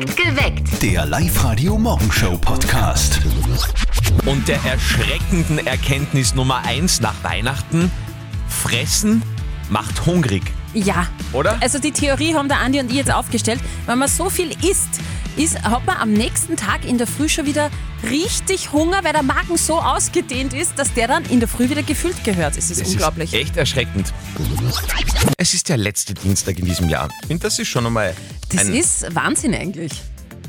Geweckt. Der Live-Radio-Morgenshow-Podcast. Und der erschreckenden Erkenntnis Nummer eins nach Weihnachten: Fressen macht hungrig. Ja. Oder? Also die Theorie haben der Andi und ich jetzt aufgestellt. Wenn man so viel isst, ist, hat man am nächsten Tag in der Früh schon wieder richtig Hunger, weil der Magen so ausgedehnt ist, dass der dann in der Früh wieder gefüllt gehört. Es ist Es unglaublich. ist echt erschreckend. Es ist der letzte Dienstag in diesem Jahr. Finde, das ist schon einmal das ist Wahnsinn eigentlich.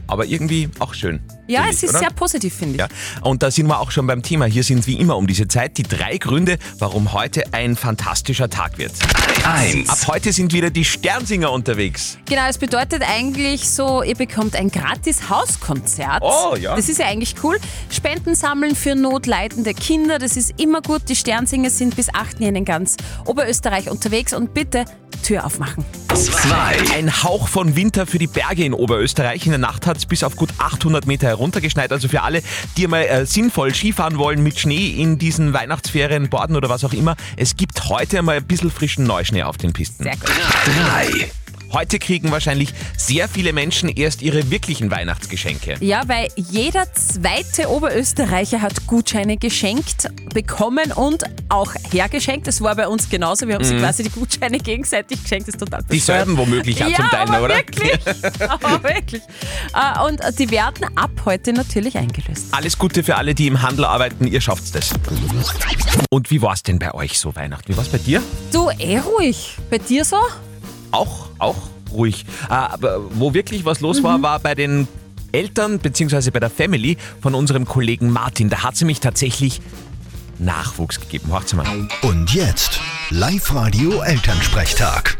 aber irgendwie auch schön. Ja, es ist oder? sehr positiv, finde ich. Ja, und da sind wir auch schon beim Thema. Hier sind wie immer um diese Zeit die drei Gründe, warum heute ein fantastischer Tag wird. Eins. Ab heute sind wieder die Sternsinger unterwegs. Genau, es bedeutet eigentlich so, ihr bekommt ein gratis Hauskonzert. Oh, ja. Das ist ja eigentlich cool. Spenden sammeln für notleidende Kinder, das ist immer gut. Die Sternsinger sind bis 8. Jänner in ganz Oberösterreich unterwegs und bitte Tür aufmachen. Zwei. Ein Hauch von Winter für die Berge in Oberösterreich. In der Nacht hat es bis auf gut 800 Meter heruntergeschneit. Also für alle, die mal äh, sinnvoll Skifahren wollen mit Schnee in diesen Weihnachtsferien, Borden oder was auch immer. Es gibt heute mal ein bisschen frischen Neuschnee auf den Pisten. Sehr gut. Drei. Heute kriegen wahrscheinlich sehr viele Menschen erst ihre wirklichen Weihnachtsgeschenke. Ja, weil jeder zweite Oberösterreicher hat Gutscheine geschenkt, bekommen und auch hergeschenkt. Das war bei uns genauso. Wir haben sie quasi die Gutscheine gegenseitig geschenkt. Das ist total Mhm. Dieselben womöglich auch ja, zum Teil, aber oder? Wirklich. aber wirklich. Äh, Und die werden ab heute natürlich eingelöst. Alles Gute für alle, die im Handel arbeiten. Ihr schafft das. Und wie war es denn bei euch so Weihnachten? Wie war es bei dir? Du, eh ruhig. Bei dir so? Auch, auch ruhig. Äh, aber wo wirklich was los war, war bei den Eltern bzw. bei der Family von unserem Kollegen Martin. Da hat sie mich tatsächlich Nachwuchs gegeben. Hört's mal. Und jetzt Live-Radio-Elternsprechtag.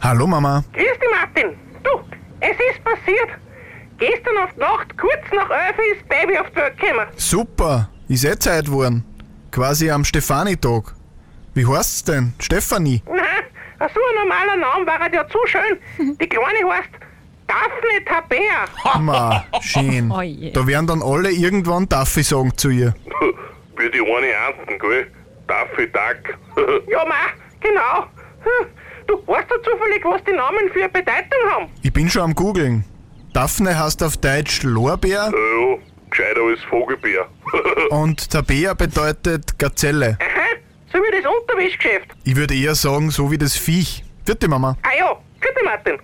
Hallo Mama. Grüß dich, Martin. Du, es ist passiert. Gestern auf die Nacht, kurz nach 11 ist Baby auf die Welt gekommen. Super, ist eh Zeit geworden. Quasi am Stefanitag. Wie heißt's denn? Stefanie? Nein, so ein normaler Name war ja zu schön. Die Kleine heißt Daphne Tabea. Ma, schön. Oh je. Da werden dann alle irgendwann Taffi sagen zu ihr. Wie die eine Anten, gell? Daffy Duck. Ja, ma, genau. Hm, Du, weißt du zufällig, was die Namen für eine Bedeutung haben? Ich bin schon am googeln. Daphne heißt auf Deutsch Lorbeer ja, gescheiter als Vogelbär. und Tabea bedeutet Gazelle. Das Unterwäschgeschäft. Ich würde eher sagen, so wie das Viech. Vierte Mama. Ah ja, bitte Martin.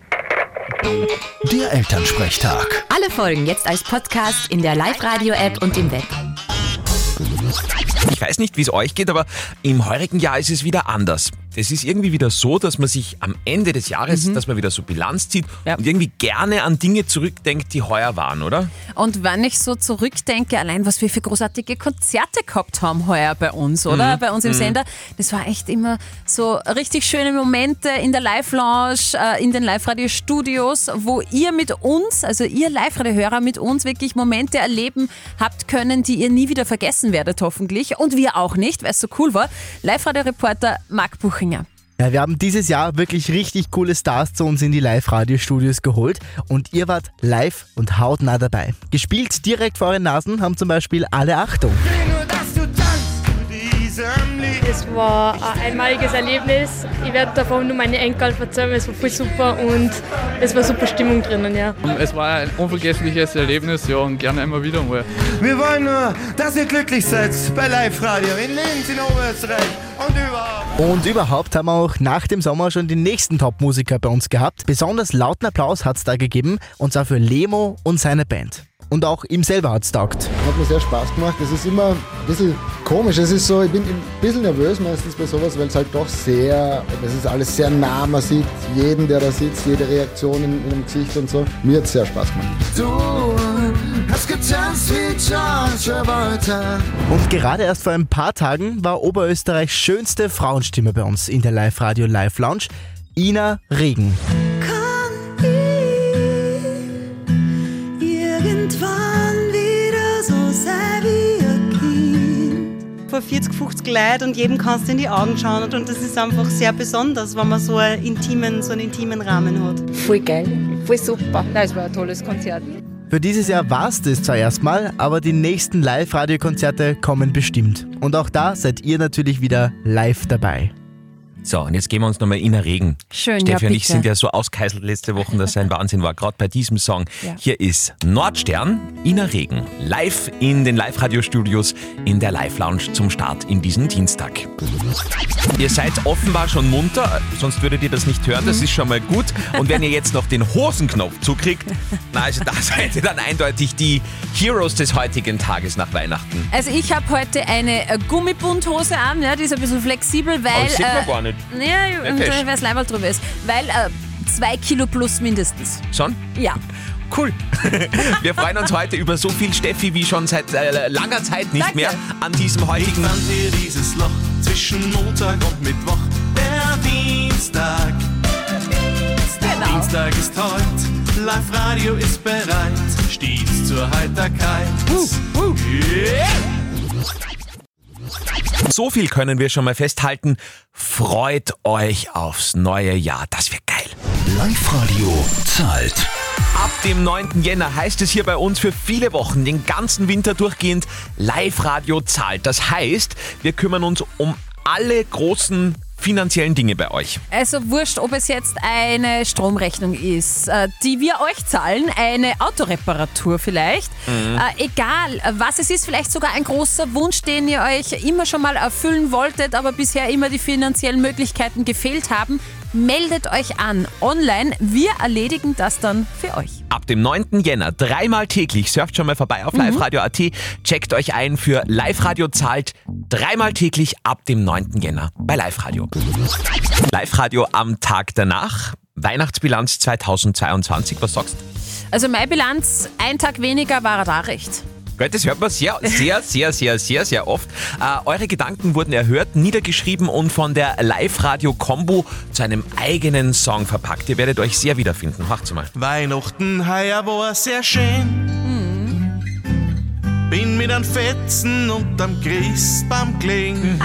Der Elternsprechtag. Alle Folgen jetzt als Podcast in der Live-Radio-App und im Web. Ich weiß nicht, wie es euch geht, aber im heurigen Jahr ist es wieder anders. Es ist irgendwie wieder so, dass man sich am Ende des Jahres, dass man wieder so Bilanz zieht Ja. und irgendwie gerne an Dinge zurückdenkt, die heuer waren, oder? Und wenn ich so zurückdenke, allein was wir für großartige Konzerte gehabt haben heuer bei uns, oder? Bei uns im Sender, das war echt immer so richtig schöne Momente in der Live-Lounge, äh, in den Live-Radio-Studios, wo ihr mit uns, also ihr Live-Radio-Hörer mit uns wirklich Momente erleben habt können, die ihr nie wieder vergessen werdet, hoffentlich. Und wir auch nicht, weil es so cool war. Live-Radio-Reporter Marc Buchinger. Ja, wir haben dieses Jahr wirklich richtig coole Stars zu uns in die Live-Radio-Studios geholt und ihr wart live und hautnah dabei. Gespielt direkt vor euren Nasen haben zum Beispiel alle Achtung. Es war ein einmaliges Erlebnis. Ich werde davon nur meine Enkel erzählen. Es war voll super und es war super Stimmung drinnen, ja. Es war ein unvergessliches Erlebnis, ja, und gerne immer wieder mal. Wir wollen nur, dass ihr glücklich seid bei Live Radio in Linz, in Oberösterreich und überhaupt. Und überhaupt haben wir auch nach dem Sommer schon die nächsten Top-Musiker bei uns gehabt. Besonders lauten Applaus hat es da gegeben und zwar für Lemo und seine Band. Und auch ihm selber hat es taugt. Hat mir sehr Spaß gemacht. Es ist immer ein bisschen komisch. Es ist so, ich bin ein bisschen nervös meistens bei sowas, weil es halt doch sehr, es ist alles sehr nah. Man sieht jeden, der da sitzt, jede Reaktion in, in dem Gesicht und so. Mir hat es sehr Spaß gemacht. Du hast getanzt wie John Travolta. Und gerade erst vor ein paar Tagen war Oberösterreichs schönste Frauenstimme bei uns in der Live-Radio Live Lounge, Ina Regen. 40, 50 Leuten und jedem kannst du in die Augen schauen und, und das ist einfach sehr besonders, wenn man so einen intimen, so einen intimen Rahmen hat. Voll geil, voll super. Das war ein tolles Konzert. Für dieses Jahr war es das zwar erstmal, aber die nächsten Live-Radio-Konzerte kommen bestimmt. Und auch da seid ihr natürlich wieder live dabei. So, und jetzt gehen wir uns nochmal in den Regen. Schön, Steffi ja, und ich bitte. sind ja so auskeiselt letzte Woche, dass es ein Wahnsinn war, gerade bei diesem Song. Ja. Hier ist Nordstern, Ina Regen, live in den Live-Radio-Studios in der Live-Lounge zum Start in diesen Dienstag. Ihr seid offenbar schon munter, sonst würdet ihr das nicht hören, das ist schon mal gut. Und wenn ihr jetzt noch den Hosenknopf zukriegt, na also da seid ihr dann eindeutig die Heroes des heutigen Tages nach Weihnachten. Also ich habe heute eine äh, Gummibundhose an, ja, die ist ein bisschen flexibel, weil... Aber das sieht man äh, gar nicht. Ja, fest. äh, weil es Leiberl drüber ist. Weil äh, zwei Kilo plus mindestens. Schon? Ja. Cool. Wir freuen uns heute über so viel Steffi wie schon seit äh, langer Zeit nicht Danke. mehr an diesem heutigen. Fand ihr dieses Loch zwischen Montag und Mittwoch? Der Dienstag. Der Dienstag ist heute, Live-Radio ist bereit, stets zur Heiterkeit. Yeah. So viel können wir schon mal festhalten. Freut euch aufs neue Jahr. Das wird geil. Live-Radio zahlt. Ab dem 9. Jänner heißt es hier bei uns für viele Wochen, den ganzen Winter durchgehend, Live-Radio zahlt. Das heißt, wir kümmern uns um alle großen finanziellen Dinge bei euch. Also wurscht, ob es jetzt eine Stromrechnung ist, äh, die wir euch zahlen, eine Autoreparatur vielleicht. Mhm. Äh, egal, was es ist, vielleicht sogar ein großer Wunsch, den ihr euch immer schon mal erfüllen wolltet, aber bisher immer die finanziellen Möglichkeiten gefehlt haben. Meldet euch an online. Wir erledigen das dann für euch. Dem 9. Jänner dreimal täglich. Surft schon mal vorbei auf liveradio.at. Checkt euch ein für Live-Radio zahlt dreimal täglich ab dem 9. Jänner bei Live-Radio. Live-Radio am Tag danach. Weihnachtsbilanz 2022. Was sagst du? Also meine Bilanz, ein Tag weniger war er da recht. Gell, Das hört man sehr, sehr, sehr, sehr, sehr, sehr oft. Äh, eure Gedanken wurden erhört, niedergeschrieben und von der Live-Radio-Combo zu einem eigenen Song verpackt. Ihr werdet euch sehr wiederfinden. Macht's mal. Weihnachten heuer war sehr schön. Bin mit einem Fetzen unterm Christbaum gelegen.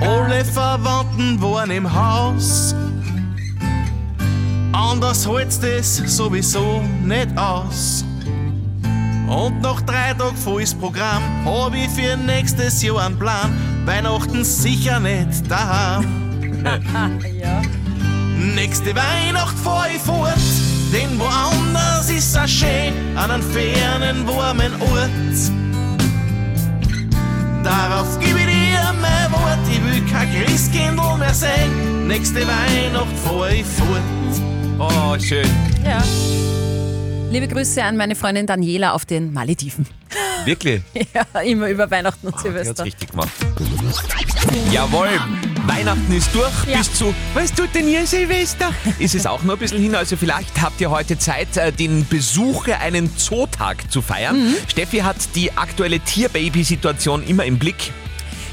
Alle Verwandten waren im Haus. Anders hält's das sowieso nicht aus. Und nach drei Tagen volles Programm hab ich für nächstes Jahr einen Plan. Weihnachten sicher nicht daheim. ja. Nächste Weihnacht fahr ich fort, denn woanders ist es schön, an einem fernen, warmen Ort. Darauf gebe ich dir mein Wort, ich will kein Christkindl mehr sehen. Nächste Weihnacht fahr ich fort. Oh, schön. Ja. Liebe Grüße an meine Freundin Daniela auf den Malediven. Wirklich? Ja, immer über Weihnachten und Die hat's Silvester. richtig gemacht. Jawohl, Weihnachten ist durch. Ja. Bis zu, was tut denn ihr Silvester? Ist es auch nur ein bisschen hin. Also vielleicht habt ihr heute Zeit, äh, den Besucher einen Zootag zu feiern. Mhm. Steffi hat die aktuelle Tierbaby-Situation immer im Blick.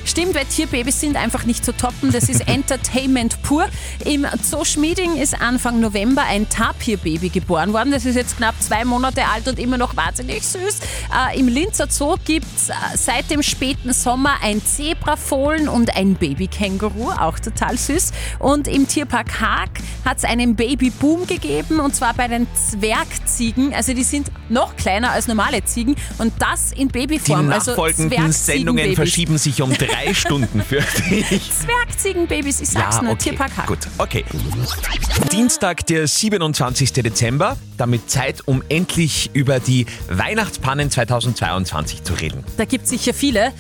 Stimmt, weil Tierbabys sind einfach nicht zu toppen. Das ist Entertainment pur. Im Zoo Schmieding ist Anfang November ein Tapirbaby geboren worden. Das ist jetzt knapp zwei Monate alt und immer noch wahnsinnig süß. Äh, Im Linzer Zoo gibt es äh, seit dem späten Sommer ein Zebrafohlen und ein Babykänguru, auch total süß. Und im Tierpark Haag hat es einen Babyboom gegeben und zwar bei den Zwergziegen. Also die sind noch kleiner als normale Ziegen und das in Die Babyform. also nachfolgenden Sendungen Zwergziegenbabys. verschieben sich um drei Stunden, fürchte ich. Zwergziegenbabys, ich sag's nur, okay, Tierpark gut, okay. Dienstag, der 27. Dezember, damit Zeit, um endlich über die Weihnachtspannen 2022 zu reden. Da gibt es sicher viele.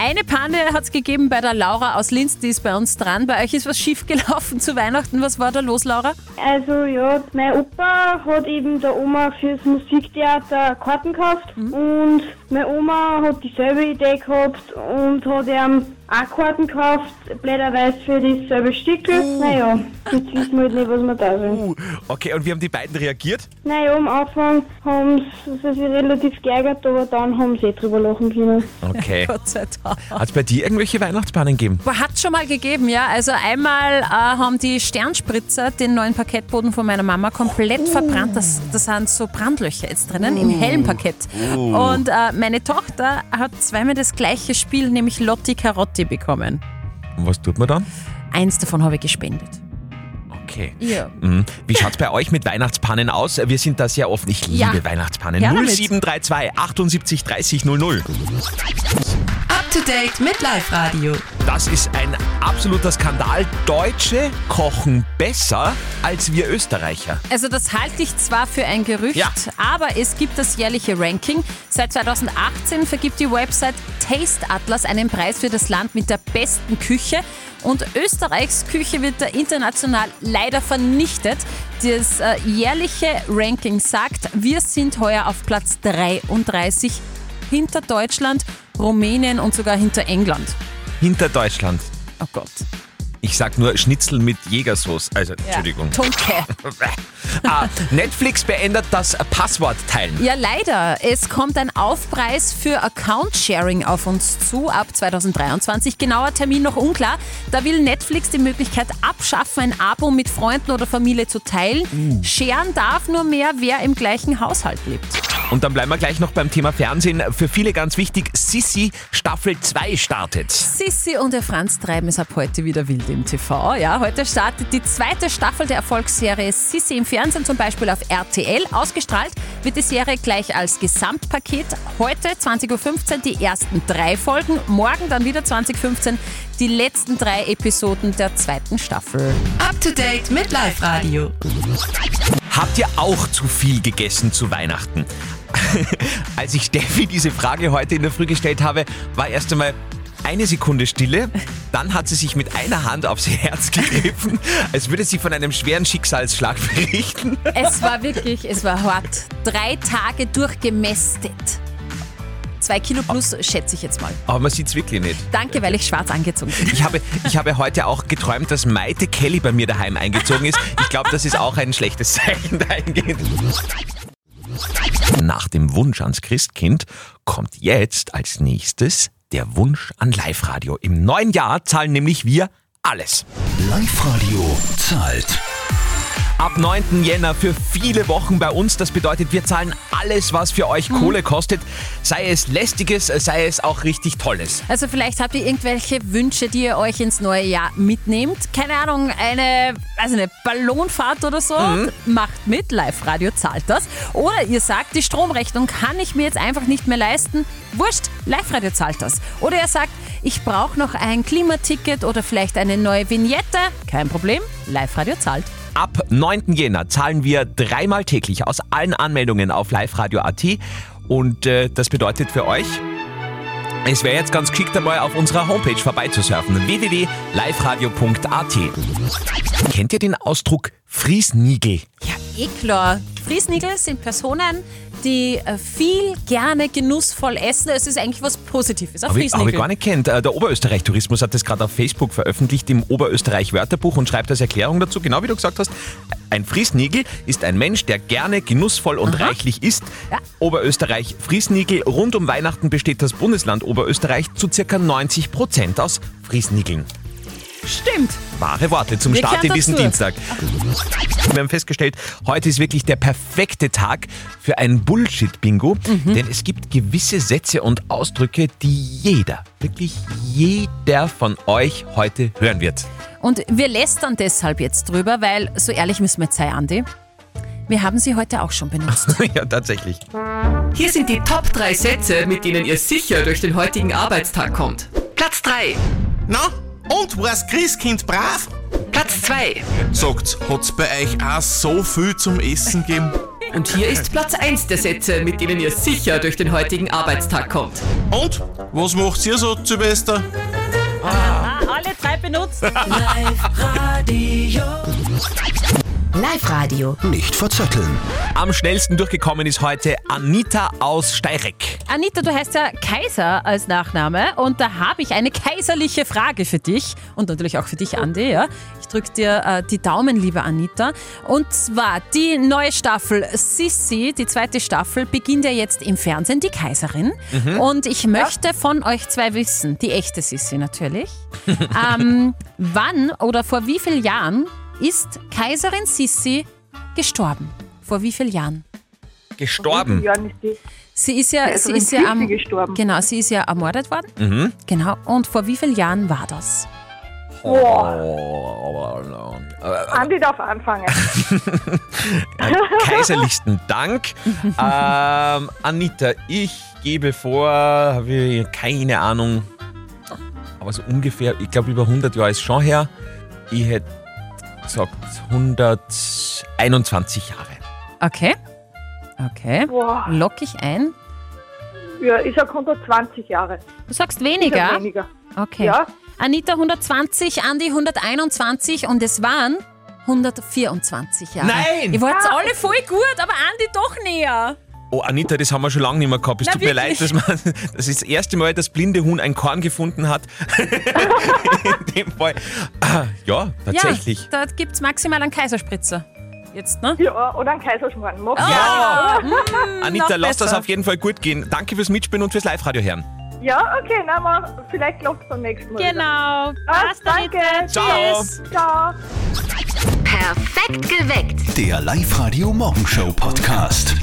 Eine Panne hat es gegeben bei der Laura aus Linz, die ist bei uns dran. Bei euch ist was schief gelaufen zu Weihnachten. Was war da los, Laura? Also ja, mein Opa hat eben der Oma fürs Musiktheater Karten gekauft und meine Oma hat dieselbe Idee gehabt und hat ihm auch Karten gekauft, blöderweise für dasselbe Stickel. Naja, jetzt wissen wir halt nicht, was wir da sind. Okay, und wie haben die beiden reagiert? Naja, am Anfang haben sie sich relativ geärgert, aber dann haben sie eh drüber lachen können. Okay. Gott sei Dank. Hat es bei dir irgendwelche Weihnachtspannen gegeben? Hat schon mal gegeben, ja. Also einmal äh, haben die Sternspritzer den neuen Parkettboden von meiner Mama komplett verbrannt. Das, das sind so Brandlöcher jetzt drinnen im hellen Parkett. Oh. Und äh, meine Tochter hat zweimal das gleiche Spiel, nämlich Lotti Carotti bekommen. Und was tut man dann? Eins davon habe ich gespendet. Okay. Ja. Mhm. Wie schaut es bei euch mit Weihnachtspannen aus? Wir sind da sehr offen. Ich liebe Ja. Weihnachtspannen. Her damit. 0732 78 30 00. Ab Up to date mit Live Radio. Das ist ein absoluter Skandal. Deutsche kochen besser als wir Österreicher. Also das halte ich zwar für ein Gerücht, Ja. aber es gibt das jährliche Ranking. Seit 2018 vergibt die Website Taste Atlas einen Preis für das Land mit der besten Küche. Und Österreichs Küche wird da international leider vernichtet. Das äh, jährliche Ranking sagt, wir sind heuer auf Platz 33 hinter Deutschland, Rumänien und sogar hinter England. Hinter Deutschland. Oh Gott. Ich sag nur Schnitzel mit Jägersauce. Also, Entschuldigung. Tunke. ah, Netflix beendet das Passwort teilen. Ja, leider. Es kommt ein Aufpreis für Account-Sharing auf uns zu ab 2023. Genauer Termin noch unklar. Da will Netflix die Möglichkeit abschaffen, ein Abo mit Freunden oder Familie zu teilen. Scheren darf nur mehr, wer im gleichen Haushalt lebt. Und dann bleiben wir gleich noch beim Thema Fernsehen. Für viele ganz wichtig, Sissi Staffel 2 startet. Sissi und der Franz treiben es ab heute wieder wild im TV. Ja, heute startet die zweite Staffel der Erfolgsserie Sissi im Fernsehen, zum Beispiel auf RTL. Ausgestrahlt wird die Serie gleich als Gesamtpaket. Heute 20.15 Uhr die ersten drei Folgen, morgen dann wieder 20.15 Uhr die letzten drei Episoden der zweiten Staffel. Up to date mit Live Radio. Habt ihr auch zu viel gegessen zu Weihnachten? Als ich Steffi diese Frage heute in der Früh gestellt habe, war erst einmal eine Sekunde Stille. Dann hat sie sich mit einer Hand aufs Herz gegriffen, als würde sie von einem schweren Schicksalsschlag berichten. Es war wirklich, es war hart. Drei Tage durchgemästet. Zwei Kilo plus, schätze ich jetzt mal. Aber man sieht es wirklich nicht. Danke, weil ich schwarz angezogen bin. Ich habe, ich habe heute auch geträumt, dass Maite Kelly bei mir daheim eingezogen ist. Ich glaube, das ist auch ein schlechtes Zeichen dahingehend. Nach dem Wunsch ans Christkind kommt jetzt als nächstes der Wunsch an Live-Radio. Im neuen Jahr zahlen nämlich wir alles. Live-Radio zahlt. Ab 9. Jänner für viele Wochen bei uns. Das bedeutet, wir zahlen alles, was für euch Kohle kostet. Sei es lästiges, sei es auch richtig tolles. Also vielleicht habt ihr irgendwelche Wünsche, die ihr euch ins neue Jahr mitnehmt. Keine Ahnung, eine, also eine Ballonfahrt oder so. Macht mit, Live-Radio zahlt das. Oder ihr sagt, die Stromrechnung kann ich mir jetzt einfach nicht mehr leisten. Wurscht, Live-Radio zahlt das. Oder ihr sagt, ich brauche noch ein Klimaticket oder vielleicht eine neue Vignette. Kein Problem, Live-Radio zahlt. Ab 9. Jänner zahlen wir dreimal täglich aus allen Anmeldungen auf liveradio.at. Und äh, das bedeutet für euch, es wäre jetzt ganz geschickt einmal auf unserer Homepage vorbeizusurfen. www.liveradio.at. Kennt ihr den Ausdruck Friesnigel? Ja, eh klar. Friesnigel sind Personen, die äh, viel gerne genussvoll essen. Es ist eigentlich was Positives. Habe ich, hab ich gar nicht kennt. Äh, Der Oberösterreich-Tourismus hat das gerade auf Facebook veröffentlicht im Oberösterreich-Wörterbuch und schreibt als Erklärung dazu, genau wie du gesagt hast, ein Friesnigel ist ein Mensch, der gerne genussvoll und reichlich isst. Oberösterreich Friesnigel. Rund um Weihnachten besteht das Bundesland Oberösterreich zu circa 90 Prozent aus Friesnigeln. Stimmt. Wahre Worte zum Wir Start in diesen dazu. Dienstag. Wir haben festgestellt, heute ist wirklich der perfekte Tag für ein Bullshit-Bingo, Mhm. denn es gibt gewisse Sätze und Ausdrücke, die jeder, wirklich jeder von euch heute hören wird. Und wir lästern deshalb jetzt drüber, weil, so ehrlich müssen wir jetzt sein, Andi, wir haben sie heute auch schon benutzt. ja, tatsächlich. Hier sind die Top 3 Sätze, mit denen ihr sicher durch den heutigen Arbeitstag kommt. Platz 3. Na, und war's Christkind brav? Platz 2. Sagt's, hat's bei euch auch so viel zum Essen gegeben? Und hier ist Platz 1 der Sätze, mit denen ihr sicher durch den heutigen Arbeitstag kommt. Und, was macht ihr so, Silvester? Ah, alle drei benutzt. Live Radio. Nicht verzetteln. Am schnellsten durchgekommen ist heute Anita aus Steireck. Anita, du heißt ja Kaiser als Nachname und da habe ich eine kaiserliche Frage für dich und natürlich auch für dich, Andi. Ja? Ich drücke dir äh, die Daumen, liebe Anita. Und zwar die neue Staffel Sissi, die zweite Staffel, beginnt ja jetzt im Fernsehen, die Kaiserin. Mhm. Und ich möchte von euch zwei wissen, die echte Sissi natürlich, ähm, wann oder vor wie vielen Jahren ist Kaiserin Sissi gestorben? Vor wie vielen Jahren? Gestorben. Sie ist ja, sie ist ja am, gestorben. Genau, sie ist ja ermordet worden. Mhm. Genau. Und vor wie vielen Jahren war das? Andi darf anfangen. Kaiserlichsten Dank. ähm, Anita, ich gebe vor, habe ich keine Ahnung, also ungefähr, ich glaube über 100 Jahre ist schon her. Ich hätte gesagt 121 Jahre. Okay. Okay. Boah. Lock ich ein. Ja, ich sag 120 Jahre. Du sagst Ich weniger? sag weniger. Okay. Ja. Anita 120, Andi 121 und es waren 124 Jahre. Nein! Ihr wart Ah. alle voll gut, aber Andi doch näher. Oh, Anita, das haben wir schon lange nicht mehr gehabt. Es tut mir leid, dass man, das ist das erste Mal, dass blinde Huhn ein Korn gefunden hat. In dem Fall. Ah, ja, tatsächlich. Ja, da gibt es maximal einen Kaiserspritzer. Jetzt, ne? Ja, oder ein Kaiserschmarrn. Mach Ja. Mm, Anita, noch lass das auf jeden Fall gut gehen. Danke fürs Mitspielen und fürs Live-Radio hören. Ja, okay, na mal, vielleicht klappt es beim nächsten Mal. Genau. Ah, danke. Ciao. Tschüss. Ciao. Perfekt geweckt. Der Live-Radio Morgenshow Podcast.